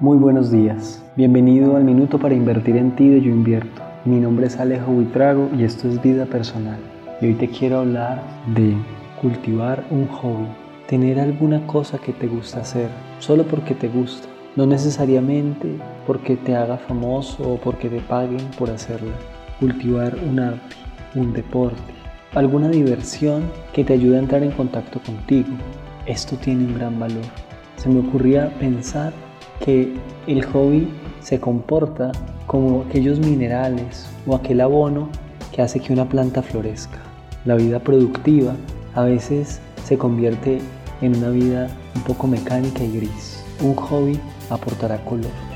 Muy buenos días. Bienvenido al Minuto para Invertir en Ti de Yo Invierto. Mi nombre es Alejo Buitrago y esto es Vida Personal. Y hoy te quiero hablar de cultivar un hobby. Tener alguna cosa que te gusta hacer, solo porque te gusta. No necesariamente porque te haga famoso o porque te paguen por hacerla. Cultivar un arte, un deporte, alguna diversión que te ayude a entrar en contacto contigo. Esto tiene un gran valor. Se me ocurría pensar que el hobby se comporta como aquellos minerales o aquel abono que hace que una planta florezca. La vida productiva a veces se convierte en una vida un poco mecánica y gris. Un hobby aportará color.